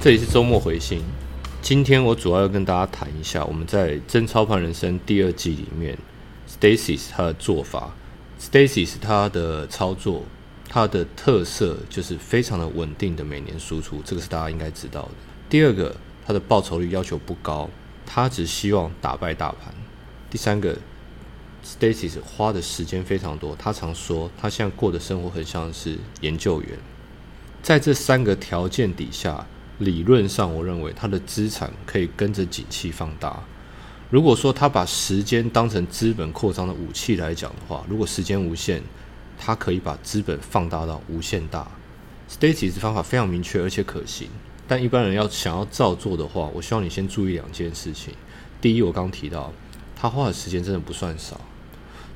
这里是周末回信。今天我主要要跟大家谈一下我们在《真操盘人生》第二季里面，Stacy 他的做法。，Stacys 他的操作，他的特色就是非常的稳定的每年输出，这个是大家应该知道的。第二个，他的报酬率要求不高，他只希望打败大盘。第三个，Stacy 花的时间非常多，他常说他现在过的生活很像是研究员。在这三个条件底下。理论上，我认为他的资产可以跟着景气放大。如果说他把时间当成资本扩张的武器来讲的话，如果时间无限，他可以把资本放大到无限大。Stacy 的方法非常明确而且可行，但一般人要想要照做的话，我希望你先注意两件事情。第一，我刚提到他花的时间真的不算少，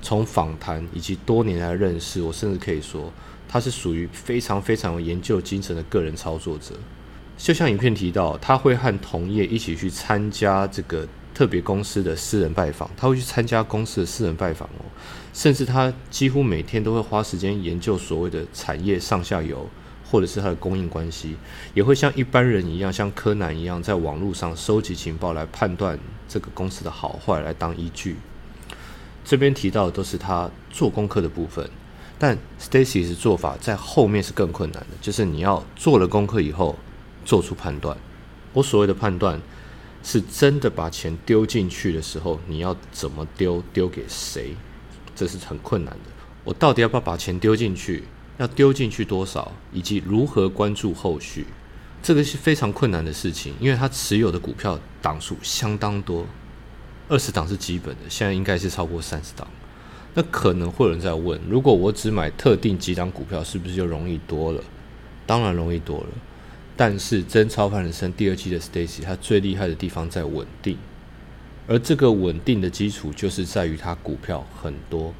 从访谈以及多年来的认识，我甚至可以说他是属于非常非常有研究精神的个人操作者。就像影片提到，他会和同业一起去参加这个特别公司的私人拜访，他会去参加公司的私人拜访哦，甚至他几乎每天都会花时间研究所谓的产业上下游，或者是它的供应关系，也会像一般人一样，像柯南一样，在网络上收集情报来判断这个公司的好坏来当依据。这边提到的都是他做功课的部分，但 Stacy 的做法在后面是更困难的，就是你要做了功课以后。做出判断，我所谓的判断，是真的把钱丢进去的时候，你要怎么丢，丢给谁，这是很困难的。我到底要不要把钱丢进去？要丢进去多少？以及如何关注后续？这个是非常困难的事情，因为他持有的股票档数相当多，二十档是基本的，现在应该是超过三十档。那可能会有人在问：如果我只买特定几档股票，是不是就容易多了？当然容易多了。但是真超凡人生第二季的 Stacy，他最厉害的地方在稳定，而这个稳定的基础就是在于他股票很多，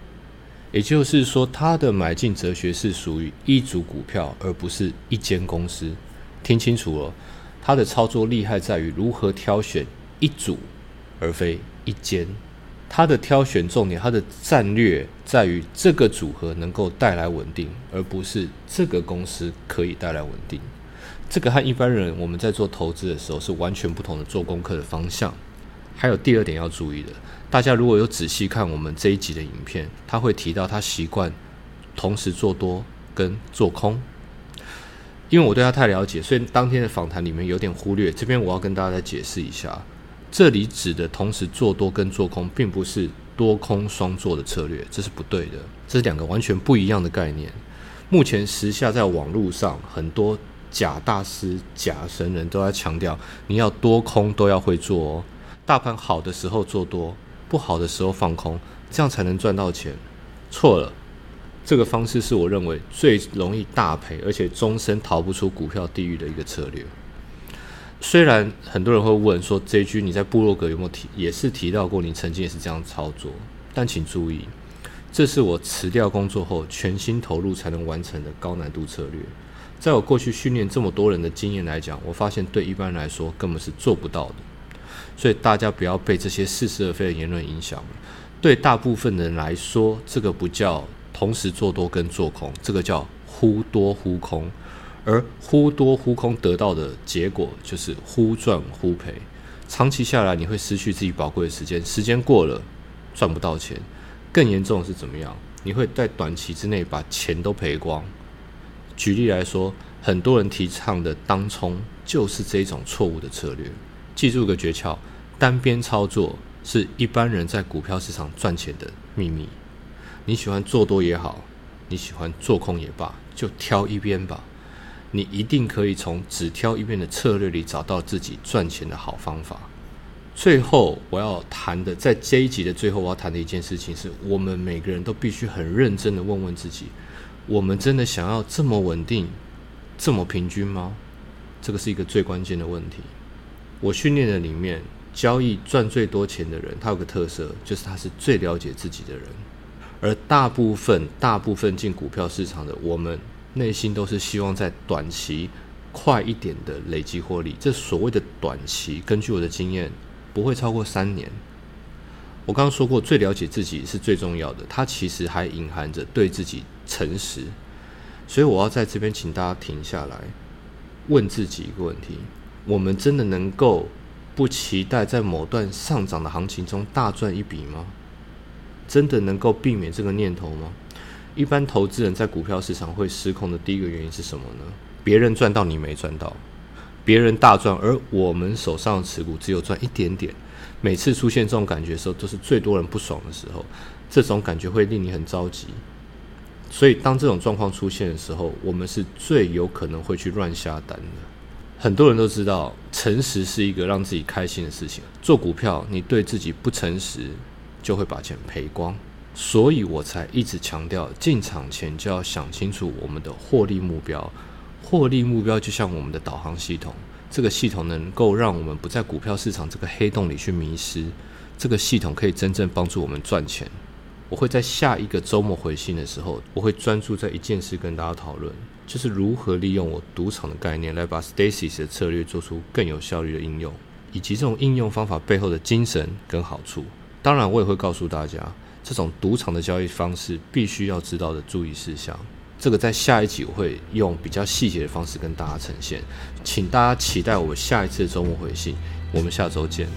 也就是说他的买进哲学是属于一组股票，而不是一间公司。听清楚了，他的操作厉害在于如何挑选一组，而非一间。他的挑选重点，他的战略在于这个组合能够带来稳定，而不是这个公司可以带来稳定。这个和一般人我们在做投资的时候是完全不同的做功课的方向。还有第二点要注意的，大家如果有仔细看我们这一集的影片，他会提到他习惯同时做多跟做空。因为我对他太了解，所以当天的访谈里面有点忽略。这边我要跟大家再解释一下，这里指的同时做多跟做空，并不是多空双做的策略，这是不对的，这是两个完全不一样的概念。目前时下在网络上很多。假大师、假神人都在强调，你要多空都要会做哦。大盘好的时候做多，不好的时候放空，这样才能赚到钱。错了，这个方式是我认为最容易大赔，而且终身逃不出股票地狱的一个策略。虽然很多人会问说，这句你在部落格有没有提，也是提到过，你曾经也是这样操作，但请注意，这是我辞掉工作后全心投入才能完成的高难度策略。在我过去训练这么多人的经验来讲，我发现对一般人来说根本是做不到的。所以大家不要被这些似是而非的言论影响。对大部分人来说，这个不叫同时做多跟做空，这个叫忽多忽空。而忽多忽空得到的结果就是忽赚忽赔。长期下来，你会失去自己宝贵的时间，时间过了赚不到钱。更严重的是怎么样？你会在短期之内把钱都赔光。举例来说，很多人提倡的当冲就是这种错误的策略。记住个诀窍：单边操作是一般人在股票市场赚钱的秘密。你喜欢做多也好，你喜欢做空也罢，就挑一边吧。你一定可以从只挑一边的策略里找到自己赚钱的好方法。最后，我要谈的，在这一集的最后，我要谈的一件事情是，我们每个人都必须很认真的问问自己。我们真的想要这么稳定、这么平均吗？这个是一个最关键的问题。我训练的里面，交易赚最多钱的人，他有个特色，就是他是最了解自己的人。而大部分、大部分进股票市场的，我们内心都是希望在短期快一点的累积获利。这所谓的短期，根据我的经验，不会超过三年。我刚刚说过，最了解自己是最重要的。它其实还隐含着对自己诚实，所以我要在这边请大家停下来，问自己一个问题：我们真的能够不期待在某段上涨的行情中大赚一笔吗？真的能够避免这个念头吗？一般投资人在股票市场会失控的第一个原因是什么呢？别人赚到你没赚到，别人大赚，而我们手上的持股只有赚一点点。每次出现这种感觉的时候，都是最多人不爽的时候，这种感觉会令你很着急。所以，当这种状况出现的时候，我们是最有可能会去乱下单的。很多人都知道，诚实是一个让自己开心的事情。做股票，你对自己不诚实，就会把钱赔光。所以我才一直强调，进场前就要想清楚我们的获利目标。获利目标就像我们的导航系统，这个系统能够让我们不在股票市场这个黑洞里去迷失。这个系统可以真正帮助我们赚钱。我会在下一个周末回信的时候，我会专注在一件事跟大家讨论，就是如何利用我赌场的概念来把 Stacy's 的策略做出更有效率的应用，以及这种应用方法背后的精神跟好处。当然，我也会告诉大家，这种赌场的交易方式必须要知道的注意事项。这个在下一集我会用比较细节的方式跟大家呈现，请大家期待我下一次的周末回信。我们下周见。